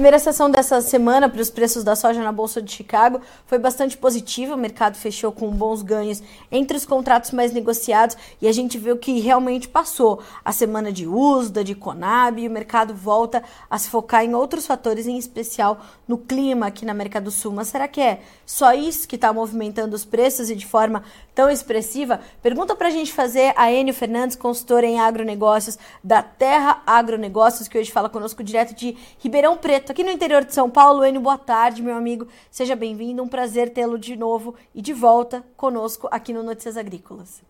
primeira sessão dessa semana para os preços da soja na Bolsa de Chicago foi bastante positiva. O mercado fechou com bons ganhos entre os contratos mais negociados e a gente viu que realmente passou a semana de USDA, de Conab e o mercado volta a se focar em outros fatores, em especial no clima aqui na América do Sul. Mas será que é só isso que está movimentando os preços e de forma tão expressiva? Pergunta para a gente fazer a Enio Fernandes, consultora em agronegócios da Terra Agronegócios, que hoje fala conosco direto de Ribeirão Preto, aqui no interior de São Paulo. Enio, boa tarde, meu amigo. Seja bem-vindo. Um prazer tê-lo de novo e de volta conosco aqui no Notícias Agrícolas.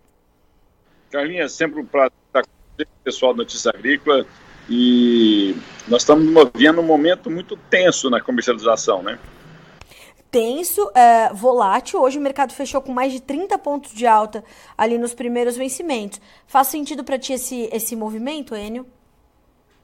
Carlinha, sempre um prazer estar com o pessoal do Notícias Agrícolas. E nós estamos vivendo um momento muito tenso na comercialização, né? Tenso, é, volátil. Hoje o mercado fechou com mais de 30 pontos de alta ali nos primeiros vencimentos. Faz sentido para ti esse, esse movimento, Enio?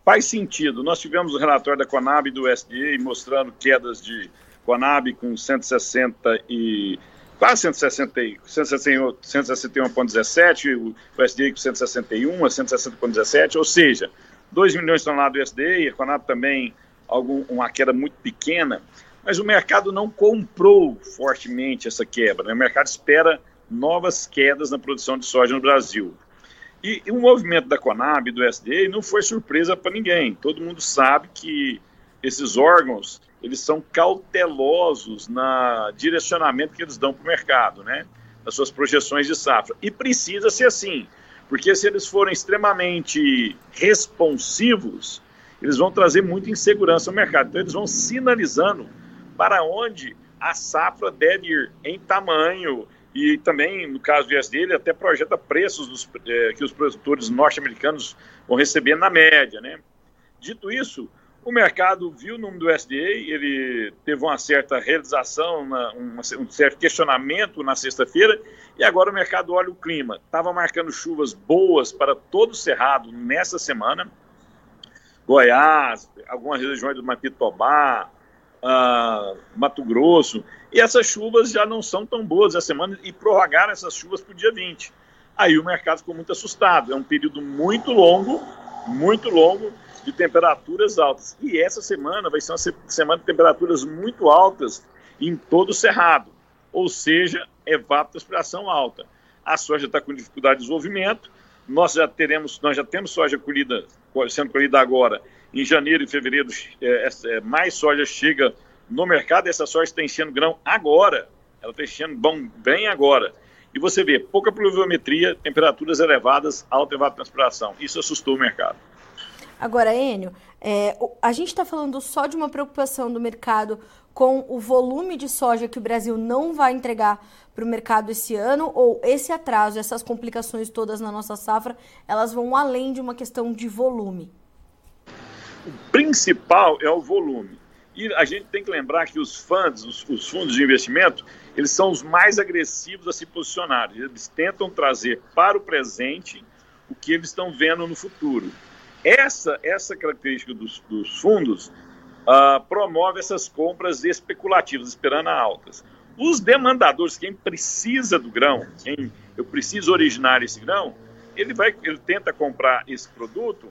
Faz sentido. Nós tivemos o relatório da Conab e do SDA mostrando quedas de Conab com 160 e quase 160, 161,17, o SDA com 161 a 160,17, ou seja, 2 milhões de toneladas do SDA, a Conab também algum, uma queda muito pequena, mas o mercado não comprou fortemente essa quebra. Né? O mercado espera novas quedas na produção de soja no Brasil. E, e o movimento da Conab, do SDA, não foi surpresa para ninguém. Todo mundo sabe que esses órgãos eles são cautelosos na direcionamento que eles dão para o mercado, né? Nas suas projeções de safra. E precisa ser assim, porque se eles forem extremamente responsivos, eles vão trazer muita insegurança ao mercado. Então, eles vão sinalizando para onde a safra deve ir em tamanho, e também, no caso do ISD, ele até projeta preços dos, é, que os produtores norte-americanos vão receber na média. Né? Dito isso, o mercado viu o número do SDA, ele teve uma certa realização, uma, uma, um certo questionamento na sexta-feira, e agora o mercado olha o clima. Estava marcando chuvas boas para todo o Cerrado nessa semana. Goiás, algumas regiões do Mapitobá, Mato Grosso, e essas chuvas já não são tão boas essa semana e prorrogaram essas chuvas para o dia 20. Aí o mercado ficou muito assustado. É um período muito longo, muito longo, de temperaturas altas. E essa semana vai ser uma semana de temperaturas muito altas em todo o cerrado, ou seja, evapotranspiração alta. A soja está com dificuldade de desenvolvimento, nós já teremos, nós já temos soja colhida, sendo colhida agora em janeiro e fevereiro, é, é, mais soja chega no mercado. Essa soja está enchendo grão agora. Ela está enchendo bom, bem agora. E você vê pouca pluviometria, temperaturas elevadas, alta evapotranspiração. Isso assustou o mercado. Agora, Enio, é, a gente está falando só de uma preocupação do mercado com o volume de soja que o Brasil não vai entregar para o mercado esse ano, ou esse atraso, essas complicações todas na nossa safra, elas vão além de uma questão de volume? O principal é o volume. E a gente tem que lembrar que os fundos, os, os, fundos de investimento, eles são os mais agressivos a se posicionar. Eles tentam trazer para o presente o que eles estão vendo no futuro. Essa, essa característica dos, dos fundos uh, promove essas compras especulativas, esperando altas. Os demandadores, quem precisa do grão, quem eu preciso originar esse grão, ele vai, ele tenta comprar esse produto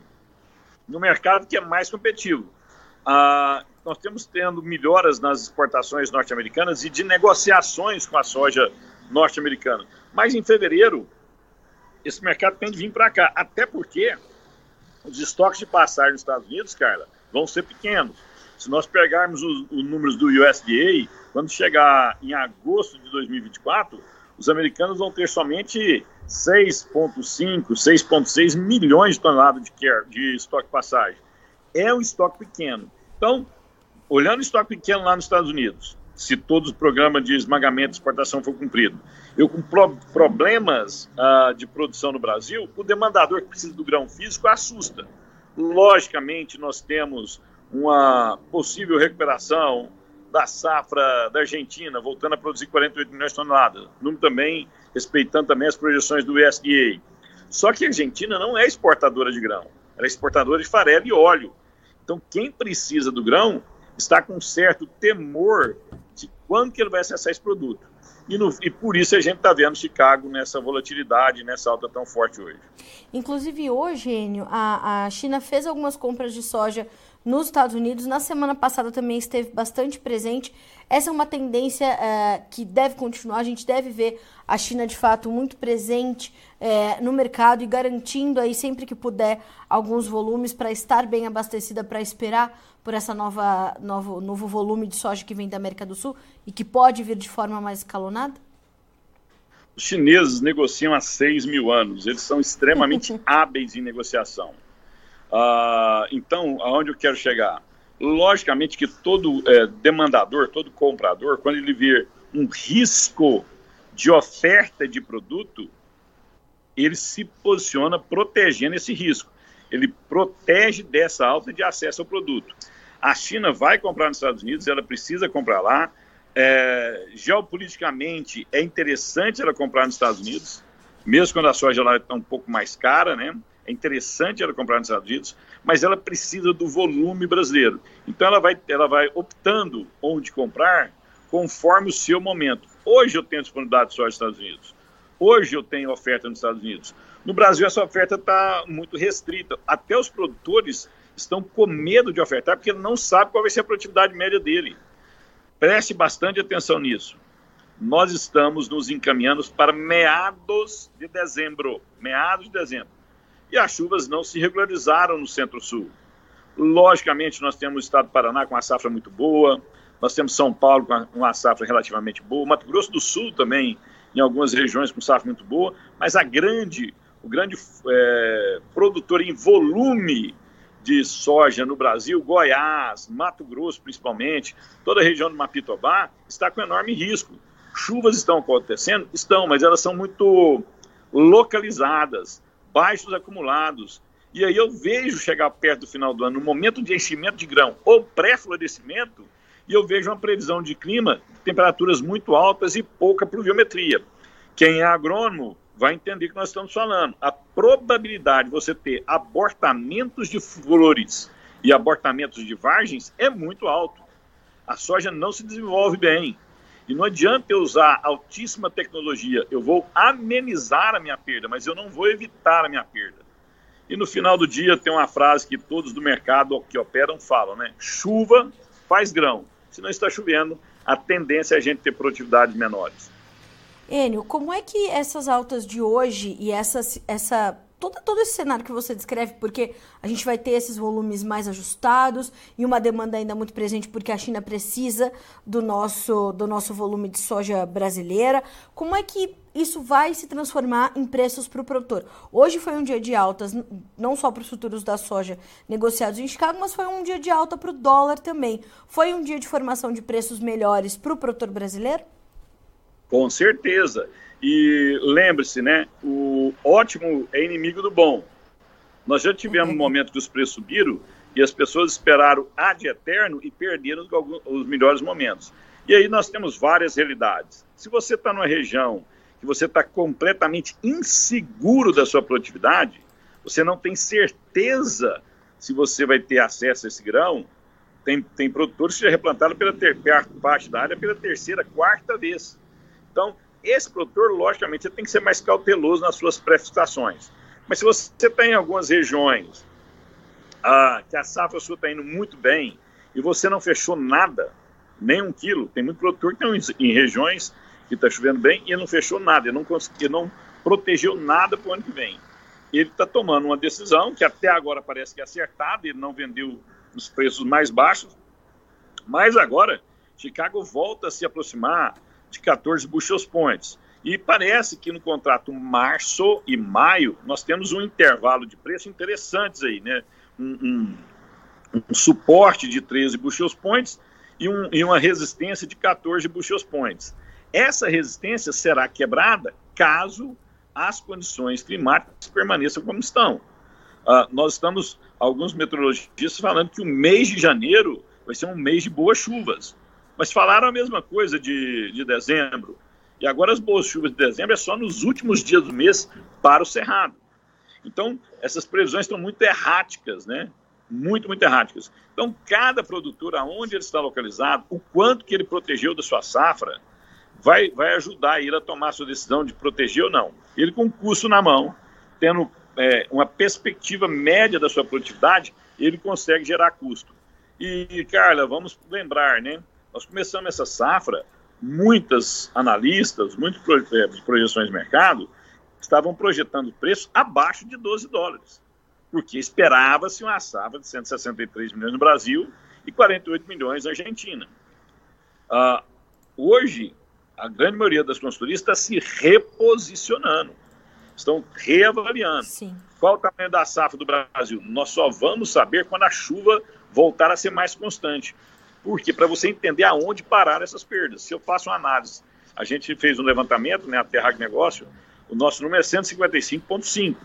no mercado que é mais competitivo. Ah, nós temos tendo melhoras nas exportações norte-americanas e de negociações com a soja norte-americana. Mas em fevereiro, esse mercado tem de vir para cá, até porque os estoques de passagem nos Estados Unidos, Carla, vão ser pequenos. Se nós pegarmos os, os números do USDA, quando chegar em agosto de 2024, os americanos vão ter somente 6,5, 6,6 milhões de toneladas de, care, de estoque passagem. É um estoque pequeno. Então, olhando o estoque pequeno lá nos Estados Unidos, se todos os programas de esmagamento e exportação for cumprido, eu com pro, problemas uh, de produção no Brasil, o demandador que precisa do grão físico assusta. Logicamente, nós temos uma possível recuperação da safra da Argentina, voltando a produzir 48 milhões de toneladas. Número também, respeitando também as projeções do USDA. Só que a Argentina não é exportadora de grão, ela é exportadora de farelo e óleo. Então, quem precisa do grão está com certo temor de quando que ele vai acessar esse produto. E, no, e, por isso a gente está vendo Chicago nessa volatilidade, nessa alta tão forte hoje. Inclusive hoje, Enio, a, a China fez algumas compras de soja nos Estados Unidos. Na semana passada também esteve bastante presente. Essa é uma tendência é, que deve continuar. A gente deve ver a China de fato muito presente é, no mercado e garantindo aí sempre que puder alguns volumes para estar bem abastecida para esperar por essa nova novo, novo volume de soja que vem da América do Sul e que pode vir de forma mais escalonada? Os chineses negociam há 6 mil anos, eles são extremamente hábeis em negociação. Uh, então, aonde eu quero chegar? Logicamente que todo é, demandador, todo comprador, quando ele vê um risco de oferta de produto, ele se posiciona protegendo esse risco. Ele protege dessa alta de acesso ao produto. A China vai comprar nos Estados Unidos, ela precisa comprar lá, é, geopoliticamente, é interessante ela comprar nos Estados Unidos, mesmo quando a soja lá está um pouco mais cara, né? É interessante ela comprar nos Estados Unidos, mas ela precisa do volume brasileiro. Então ela vai, ela vai optando onde comprar conforme o seu momento. Hoje eu tenho disponibilidade de soja nos Estados Unidos. Hoje eu tenho oferta nos Estados Unidos. No Brasil essa oferta está muito restrita. Até os produtores estão com medo de ofertar porque não sabem qual vai ser a produtividade média dele. Preste bastante atenção nisso. Nós estamos nos encaminhando para meados de dezembro. Meados de dezembro. E as chuvas não se regularizaram no centro-sul. Logicamente, nós temos o estado do Paraná com uma safra muito boa, nós temos São Paulo com uma safra relativamente boa, Mato Grosso do Sul também, em algumas regiões com safra muito boa, mas a grande, o grande é, produtor em volume de soja no Brasil, Goiás, Mato Grosso principalmente, toda a região do Mapitobá, está com enorme risco. Chuvas estão acontecendo? Estão, mas elas são muito localizadas, baixos acumulados. E aí eu vejo chegar perto do final do ano, no momento de enchimento de grão ou pré-florescimento, e eu vejo uma previsão de clima, temperaturas muito altas e pouca pluviometria. Quem é agrônomo vai entender que nós estamos falando. A probabilidade de você ter abortamentos de flores e abortamentos de vargens é muito alto. A soja não se desenvolve bem. E não adianta eu usar altíssima tecnologia. Eu vou amenizar a minha perda, mas eu não vou evitar a minha perda. E no final do dia tem uma frase que todos do mercado que operam falam, né? Chuva faz grão. Se não está chovendo, a tendência é a gente ter produtividades menores. Enio, como é que essas altas de hoje e essa, essa todo, todo esse cenário que você descreve, porque a gente vai ter esses volumes mais ajustados e uma demanda ainda muito presente porque a China precisa do nosso, do nosso volume de soja brasileira. Como é que isso vai se transformar em preços para o produtor? Hoje foi um dia de altas, não só para os futuros da soja negociados em Chicago, mas foi um dia de alta para o dólar também. Foi um dia de formação de preços melhores para o produtor brasileiro? Com certeza. E lembre-se, né? O ótimo é inimigo do bom. Nós já tivemos um momento que os preços subiram e as pessoas esperaram ad eterno e perderam os melhores momentos. E aí nós temos várias realidades. Se você está numa região que você está completamente inseguro da sua produtividade, você não tem certeza se você vai ter acesso a esse grão. Tem, tem produtores que já replantaram pela ter, parte da área pela terceira, quarta vez. Então, esse produtor, logicamente, tem que ser mais cauteloso nas suas prestações. Mas se você tem algumas regiões ah, que a safra sua está indo muito bem e você não fechou nada, nem um quilo, tem muito produtor que tem em regiões que está chovendo bem e não fechou nada, ele não, não protegeu nada para o ano que vem. Ele está tomando uma decisão que até agora parece que é acertada, ele não vendeu os preços mais baixos, mas agora Chicago volta a se aproximar de 14 bushels points. E parece que no contrato março e maio nós temos um intervalo de preço interessantes aí, né? Um, um, um suporte de 13 bushels points e, um, e uma resistência de 14 bushels points. Essa resistência será quebrada caso as condições climáticas permaneçam como estão. Uh, nós estamos, alguns meteorologistas, falando que o mês de janeiro vai ser um mês de boas chuvas. Mas falaram a mesma coisa de, de dezembro. E agora as boas chuvas de dezembro é só nos últimos dias do mês para o Cerrado. Então, essas previsões estão muito erráticas, né? Muito, muito erráticas. Então, cada produtor, aonde ele está localizado, o quanto que ele protegeu da sua safra, vai, vai ajudar ele a tomar a sua decisão de proteger ou não. Ele com o custo na mão, tendo é, uma perspectiva média da sua produtividade ele consegue gerar custo. E, Carla, vamos lembrar, né? Nós começamos essa safra, muitas analistas, muitas eh, projeções de mercado estavam projetando preço abaixo de 12 dólares, porque esperava-se uma safra de 163 milhões no Brasil e 48 milhões na Argentina. Uh, hoje, a grande maioria das consultorias está se reposicionando, estão reavaliando. Sim. Qual o tamanho da safra do Brasil? Nós só vamos saber quando a chuva voltar a ser mais constante. Por quê? Para você entender aonde parar essas perdas. Se eu faço uma análise, a gente fez um levantamento, né, a Terra Negócio, o nosso número é 155,5.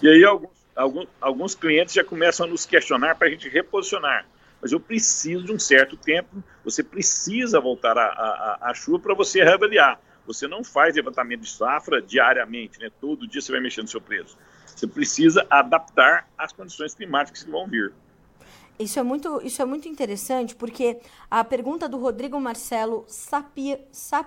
E aí alguns, alguns, alguns clientes já começam a nos questionar para a gente reposicionar mas eu preciso de um certo tempo, você precisa voltar à chuva para você reavaliar. Você não faz levantamento de safra diariamente, né? todo dia você vai mexendo no seu preço. Você precisa adaptar às condições climáticas que vão vir. Isso é muito, isso é muito interessante, porque a pergunta do Rodrigo Marcelo Sapia, está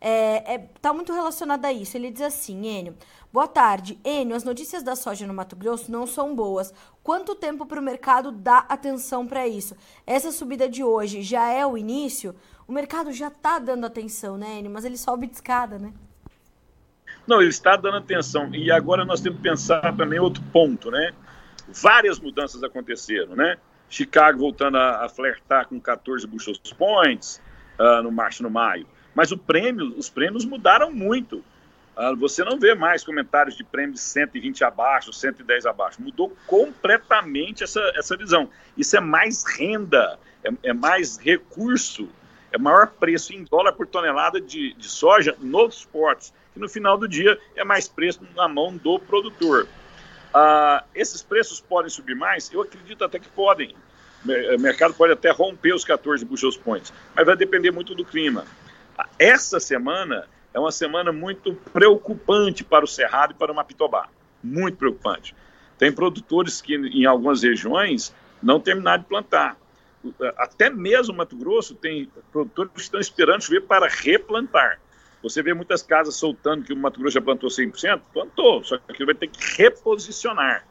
é, é, tá muito relacionada a isso. Ele diz assim, Enio, boa tarde. Enio, as notícias da soja no Mato Grosso não são boas. Quanto tempo para o mercado dar atenção para isso? Essa subida de hoje já é o início? O mercado já está dando atenção, né, Enio? Mas ele sobe de escada, né? Não, ele está dando atenção. E agora nós temos que pensar também outro ponto, né? Várias mudanças aconteceram, né? Chicago voltando a, a flertar com 14 bushel points uh, no março, no maio. Mas o prêmio, os prêmios mudaram muito. Uh, você não vê mais comentários de prêmios 120 abaixo, 110 abaixo. Mudou completamente essa, essa visão. Isso é mais renda, é, é mais recurso, é maior preço em dólar por tonelada de, de soja nos portos, que no final do dia é mais preço na mão do produtor. Uh, esses preços podem subir mais? Eu acredito até que podem. O mercado pode até romper os 14 bushels points, mas vai depender muito do clima. Essa semana é uma semana muito preocupante para o Cerrado e para o Mapitobá. Muito preocupante. Tem produtores que, em algumas regiões, não terminaram de plantar. Até mesmo Mato Grosso tem produtores que estão esperando chover para replantar. Você vê muitas casas soltando que o Mato Grosso já plantou 100%, plantou, só que ele vai ter que reposicionar.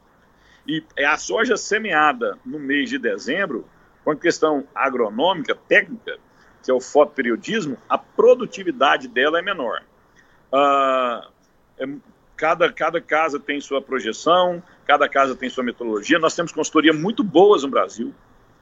E é a soja semeada no mês de dezembro, com a questão agronômica, técnica, que é o fotoperiodismo, a produtividade dela é menor. Ah, é, cada, cada casa tem sua projeção, cada casa tem sua metodologia. Nós temos consultoria muito boas no Brasil.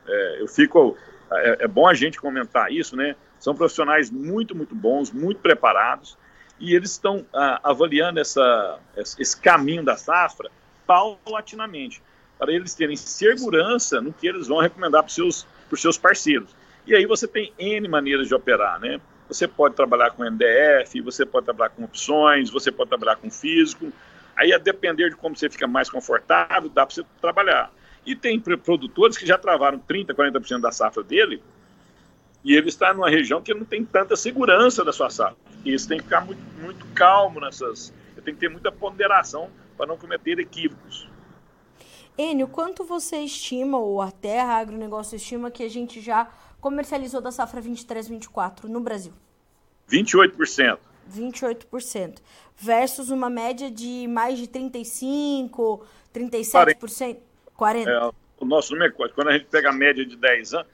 É, eu fico. É, é, bom a gente comentar isso, né? São profissionais muito, muito bons, muito preparados, e eles estão ah, avaliando essa, esse caminho da safra paulatinamente, para eles terem segurança no que eles vão recomendar para os seus, seus parceiros. E aí você tem N maneiras de operar, né? Você pode trabalhar com MDF, você pode trabalhar com opções, você pode trabalhar com físico. Aí, a depender de como você fica mais confortável, dá para você trabalhar. E tem produtores que já travaram 30%, 40% da safra dele, e ele está numa região que não tem tanta segurança da sua safra. E isso tem que ficar muito, muito calmo nessas. Tem que ter muita ponderação para não cometer equívocos. Enio, quanto você estima, ou a Terra Agronegócio estima, que a gente já comercializou da safra 23-24 no Brasil? 28%. 28%. Versus uma média de mais de 35%, 37%. 40%. É, o nosso número é quando a gente pega a média de 10 anos,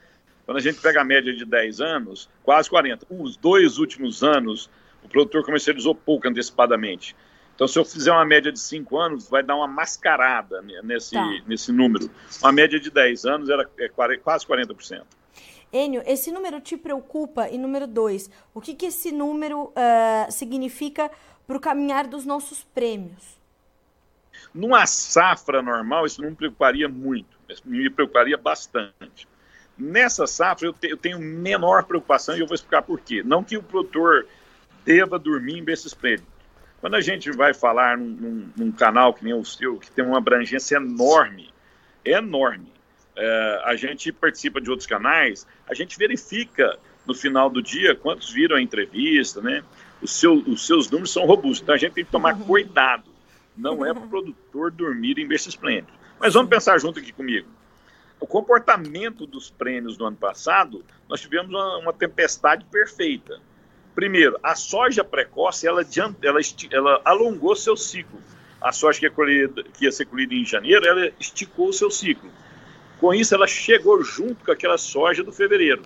quando a gente pega a média de 10 anos, quase 40. Os dois últimos anos, o produtor comercializou pouco antecipadamente. Então, se eu fizer uma média de 5 anos, vai dar uma mascarada nesse, tá. nesse número. Uma média de 10 anos era é quase 40%. Enio, esse número te preocupa? E número dois, o que, que esse número uh, significa para o caminhar dos nossos prêmios? Numa safra normal, isso não me preocuparia muito, me preocuparia bastante. Nessa safra, eu, te, eu tenho menor preocupação e eu vou explicar por quê. Não que o produtor deva dormir em berço esplêndido. Quando a gente vai falar num, num, num canal que nem o seu, que tem uma abrangência enorme, enorme, é, a gente participa de outros canais, a gente verifica no final do dia quantos viram a entrevista, né? Seu, os seus números são robustos, então a gente tem que tomar cuidado. Não é para o produtor dormir em berço esplêndido. Mas vamos pensar junto aqui comigo. O comportamento dos prêmios do ano passado, nós tivemos uma, uma tempestade perfeita. Primeiro, a soja precoce, ela, ela, ela alongou seu ciclo. a soja que ia, colhida, que ia ser colhida em janeiro, ela esticou seu ciclo. Com isso, ela chegou junto com aquela soja do fevereiro.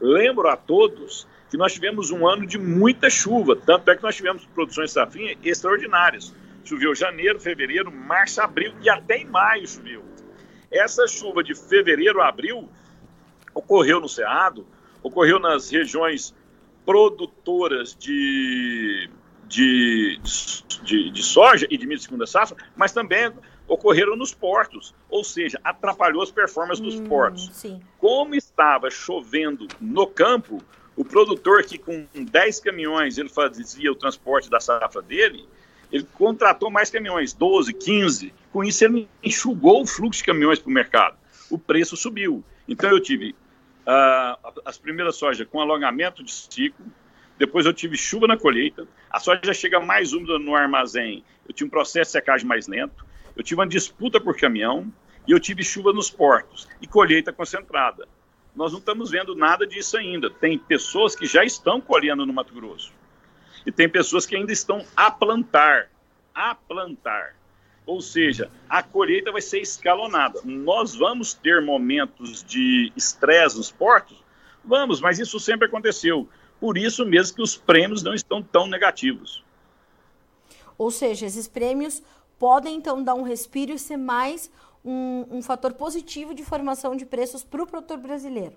Lembro a todos que nós tivemos um ano de muita chuva, tanto é que nós tivemos produções safrinha extraordinárias. Choveu janeiro, fevereiro, março, abril e até em maio choveu. Essa chuva de fevereiro a abril ocorreu no Cerrado, ocorreu nas regiões produtoras de, de, de, de soja e de milho de segunda safra, mas também ocorreram nos portos, ou seja, atrapalhou as performances dos hum, portos. Sim. Como estava chovendo no campo, o produtor que com 10 caminhões ele fazia o transporte da safra dele, ele contratou mais caminhões, 12, 15. Com isso ele enxugou o fluxo de caminhões para o mercado. O preço subiu. Então eu tive uh, as primeiras sojas com alongamento de ciclo, depois eu tive chuva na colheita, a soja chega mais úmida no armazém, eu tive um processo de secagem mais lento, eu tive uma disputa por caminhão e eu tive chuva nos portos e colheita concentrada. Nós não estamos vendo nada disso ainda. Tem pessoas que já estão colhendo no Mato Grosso e tem pessoas que ainda estão a plantar, a plantar. Ou seja, a colheita vai ser escalonada. Nós vamos ter momentos de estresse nos portos? Vamos, mas isso sempre aconteceu. Por isso mesmo que os prêmios não estão tão negativos. Ou seja, esses prêmios podem então dar um respiro e ser mais um, um fator positivo de formação de preços para o produtor brasileiro.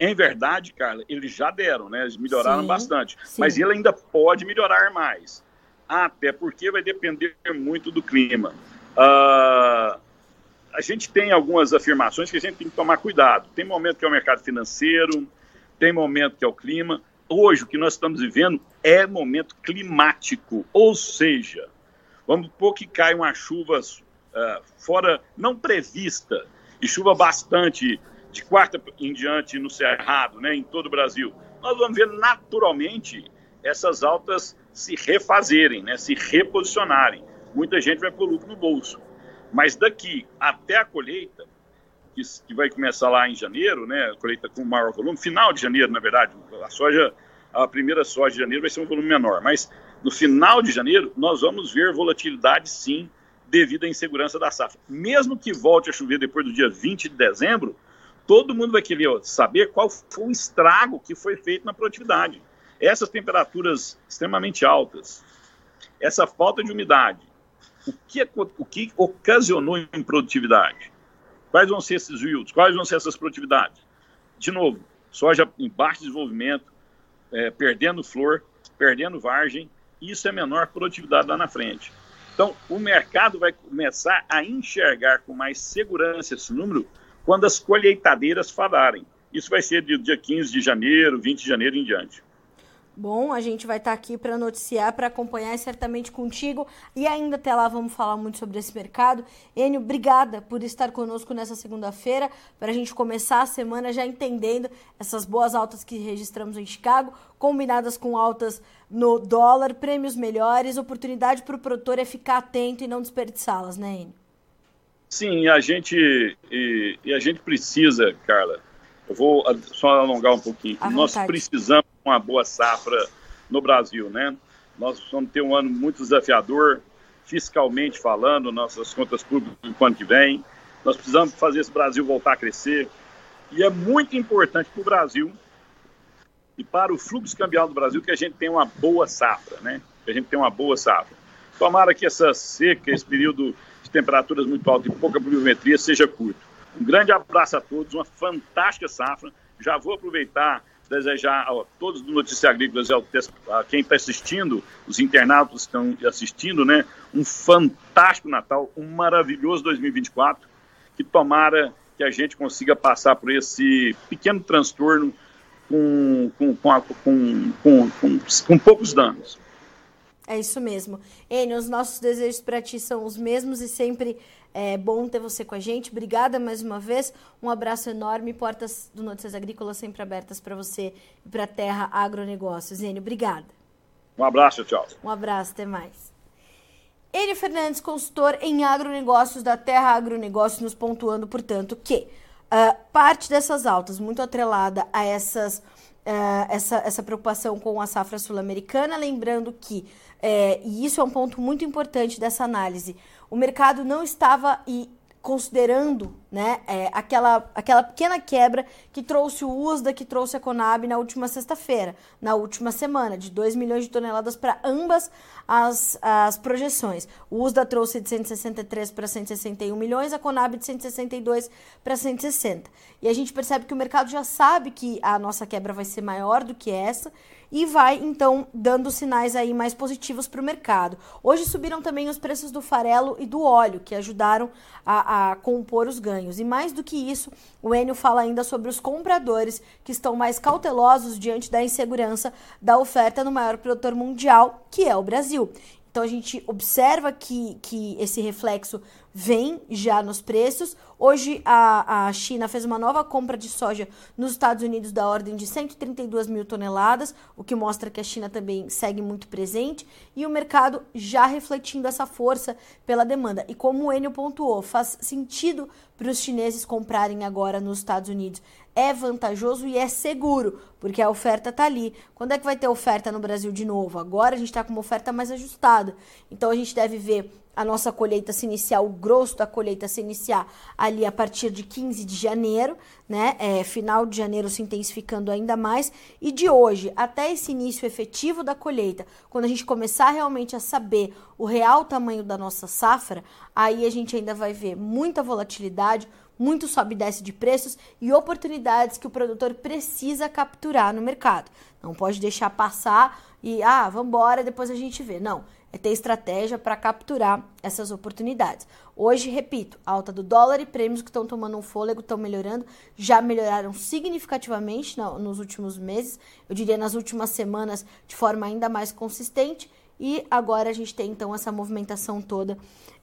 Em verdade, Carla, eles já deram, né? Eles melhoraram sim, bastante. Sim. Mas ele ainda pode melhorar mais. Até porque vai depender muito do clima. Uh, a gente tem algumas afirmações que a gente tem que tomar cuidado. Tem momento que é o mercado financeiro, tem momento que é o clima. Hoje, o que nós estamos vivendo é momento climático, ou seja, Vamos supor que cai uma chuva uh, fora, não prevista, e chuva bastante de quarta em diante no Cerrado, né, em todo o Brasil. Nós vamos ver naturalmente essas altas se refazerem, né, se reposicionarem. Muita gente vai pôr lucro no bolso. Mas daqui até a colheita, que, vai começar lá em janeiro, né, a colheita com maior volume, final de janeiro, na verdade, a soja, a primeira soja de janeiro vai ser um volume menor, mas no final de janeiro, nós vamos ver volatilidade sim, devido à insegurança da safra. Mesmo que volte a chover depois do dia 20 de dezembro, todo mundo vai querer saber qual foi o estrago que foi feito na produtividade. Essas temperaturas extremamente altas, essa falta de umidade, o que, o que ocasionou em produtividade? Quais vão ser esses yields? Quais vão ser essas produtividades? De novo, soja em baixo desenvolvimento, é, perdendo flor, perdendo vargem, isso é menor produtividade lá na frente. Então, o mercado vai começar a enxergar com mais segurança esse número quando as colheitadeiras falarem. Isso vai ser do dia 15 de janeiro, 20 de janeiro em diante. Bom, a gente vai estar tá aqui para noticiar, para acompanhar certamente contigo. E ainda até lá vamos falar muito sobre esse mercado. Enio, obrigada por estar conosco nessa segunda-feira, para a gente começar a semana já entendendo essas boas altas que registramos em Chicago, combinadas com altas no dólar, prêmios melhores, oportunidade para o produtor é ficar atento e não desperdiçá-las, né, Enio? Sim, a gente, e, e a gente precisa, Carla, eu vou só alongar um pouquinho. Nós precisamos de uma boa safra no Brasil, né? Nós vamos ter um ano muito desafiador, fiscalmente falando, nossas contas públicas no ano que vem. Nós precisamos fazer esse Brasil voltar a crescer. E é muito importante para o Brasil e para o fluxo cambial do Brasil que a gente tenha uma boa safra, né? Que a gente tenha uma boa safra. Tomara que essa seca, esse período de temperaturas muito altas e pouca pluviometria seja curto. Um grande abraço a todos, uma fantástica safra. Já vou aproveitar desejar a todos do Notícias Agrícolas, a quem está assistindo, os internautas que estão assistindo, né, um fantástico Natal, um maravilhoso 2024, que tomara que a gente consiga passar por esse pequeno transtorno com, com, com, com, com poucos danos. É isso mesmo. Enio, os nossos desejos para ti são os mesmos e sempre é bom ter você com a gente. Obrigada mais uma vez. Um abraço enorme. Portas do Notícias Agrícolas sempre abertas para você e para a Terra Agronegócios. Enio, obrigada. Um abraço, tchau. Um abraço, até mais. Enio Fernandes, consultor em agronegócios da Terra Agronegócios, nos pontuando, portanto, que uh, parte dessas altas, muito atrelada a essas uh, essa, essa preocupação com a safra sul-americana, lembrando que, é, e isso é um ponto muito importante dessa análise, o mercado não estava e considerando né, é, aquela, aquela pequena quebra que trouxe o USDA, que trouxe a Conab na última sexta-feira, na última semana, de 2 milhões de toneladas para ambas as, as projeções. O USDA trouxe de 163 para 161 milhões, a Conab de 162 para 160. E a gente percebe que o mercado já sabe que a nossa quebra vai ser maior do que essa e vai então dando sinais aí mais positivos para o mercado. Hoje subiram também os preços do farelo e do óleo, que ajudaram a, a compor os ganhos. E mais do que isso, o Enio fala ainda sobre os compradores que estão mais cautelosos diante da insegurança da oferta no maior produtor mundial, que é o Brasil. Então a gente observa que, que esse reflexo vem já nos preços. Hoje a, a China fez uma nova compra de soja nos Estados Unidos da ordem de 132 mil toneladas, o que mostra que a China também segue muito presente e o mercado já refletindo essa força pela demanda. E como o Enio pontuou, faz sentido para os chineses comprarem agora nos Estados Unidos é vantajoso e é seguro, porque a oferta está ali. Quando é que vai ter oferta no Brasil de novo? Agora a gente está com uma oferta mais ajustada. Então a gente deve ver a nossa colheita se iniciar, o grosso da colheita se iniciar ali a partir de 15 de janeiro, né? É, final de janeiro se intensificando ainda mais. E de hoje até esse início efetivo da colheita, quando a gente começar realmente a saber o real tamanho da nossa safra, aí a gente ainda vai ver muita volatilidade, muito sobe e desce de preços e oportunidades que o produtor precisa capturar no mercado. Não pode deixar passar e, ah, vamos embora, depois a gente vê. Não, é ter estratégia para capturar essas oportunidades. Hoje, repito, alta do dólar e prêmios que estão tomando um fôlego, estão melhorando, já melhoraram significativamente nos últimos meses, eu diria nas últimas semanas de forma ainda mais consistente. E agora a gente tem então essa movimentação toda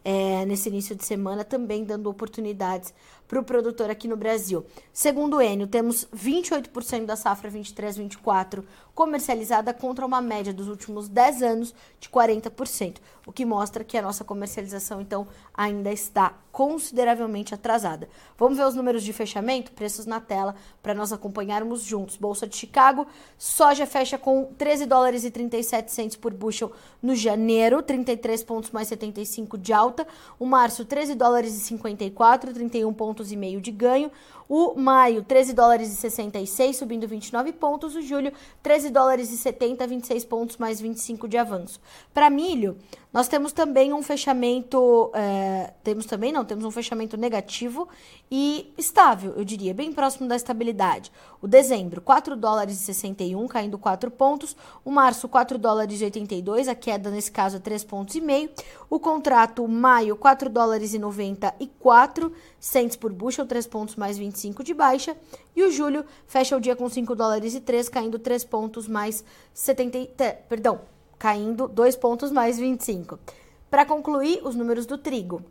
é, nesse início de semana, também dando oportunidades para o produtor aqui no Brasil. Segundo o Enio, temos 28% da safra 23-24 comercializada contra uma média dos últimos 10 anos de 40%, o que mostra que a nossa comercialização então ainda está consideravelmente atrasada. Vamos ver os números de fechamento, preços na tela para nós acompanharmos juntos. Bolsa de Chicago, soja fecha com 13 dólares e 37 centos por bushel no janeiro, 33 pontos mais 75 de alta. O março 13 dólares e 54, 31 pontos e meio de ganho. O maio, 13 dólares e 66, subindo 29 pontos. O julho, 13 dólares e 70, 26 pontos, mais 25 de avanço. Para milho, nós temos também um fechamento. É, temos também, não, temos um fechamento negativo e estável, eu diria, bem próximo da estabilidade. O dezembro, 4 dólares e 61, caindo 4 pontos. O março, 4 dólares e 82, a queda nesse caso é 3 pontos e meio. O contrato, maio, 4 dólares e 94, cents por bushel, 3 pontos mais 25 25 de baixa. E o julho fecha o dia com 5 dólares e 3, caindo 3 pontos mais 70, perdão, caindo 2 pontos mais 25. Para concluir, os números do trigo.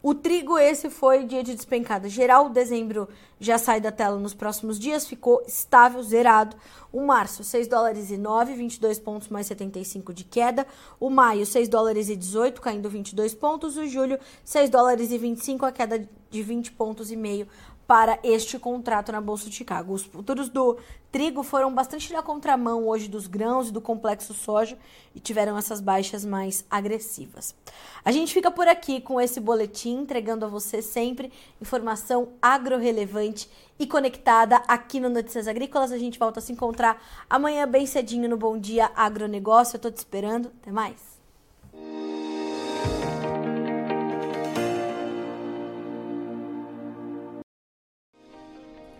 O trigo, esse foi dia de despencada geral. Dezembro já sai da tela nos próximos dias, ficou estável, zerado. O março, 6 dólares e 9, 22 pontos mais 75 de queda. O maio, 6 dólares e 18, caindo 22 pontos. O julho, 6 dólares e 25, a queda de 20 pontos e meio para este contrato na Bolsa de Chicago. Os futuros do trigo foram bastante na contramão hoje dos grãos e do complexo soja e tiveram essas baixas mais agressivas. A gente fica por aqui com esse boletim, entregando a você sempre informação agro-relevante e conectada aqui no Notícias Agrícolas. A gente volta a se encontrar amanhã bem cedinho no Bom Dia Agronegócio. Eu tô te esperando. Até mais.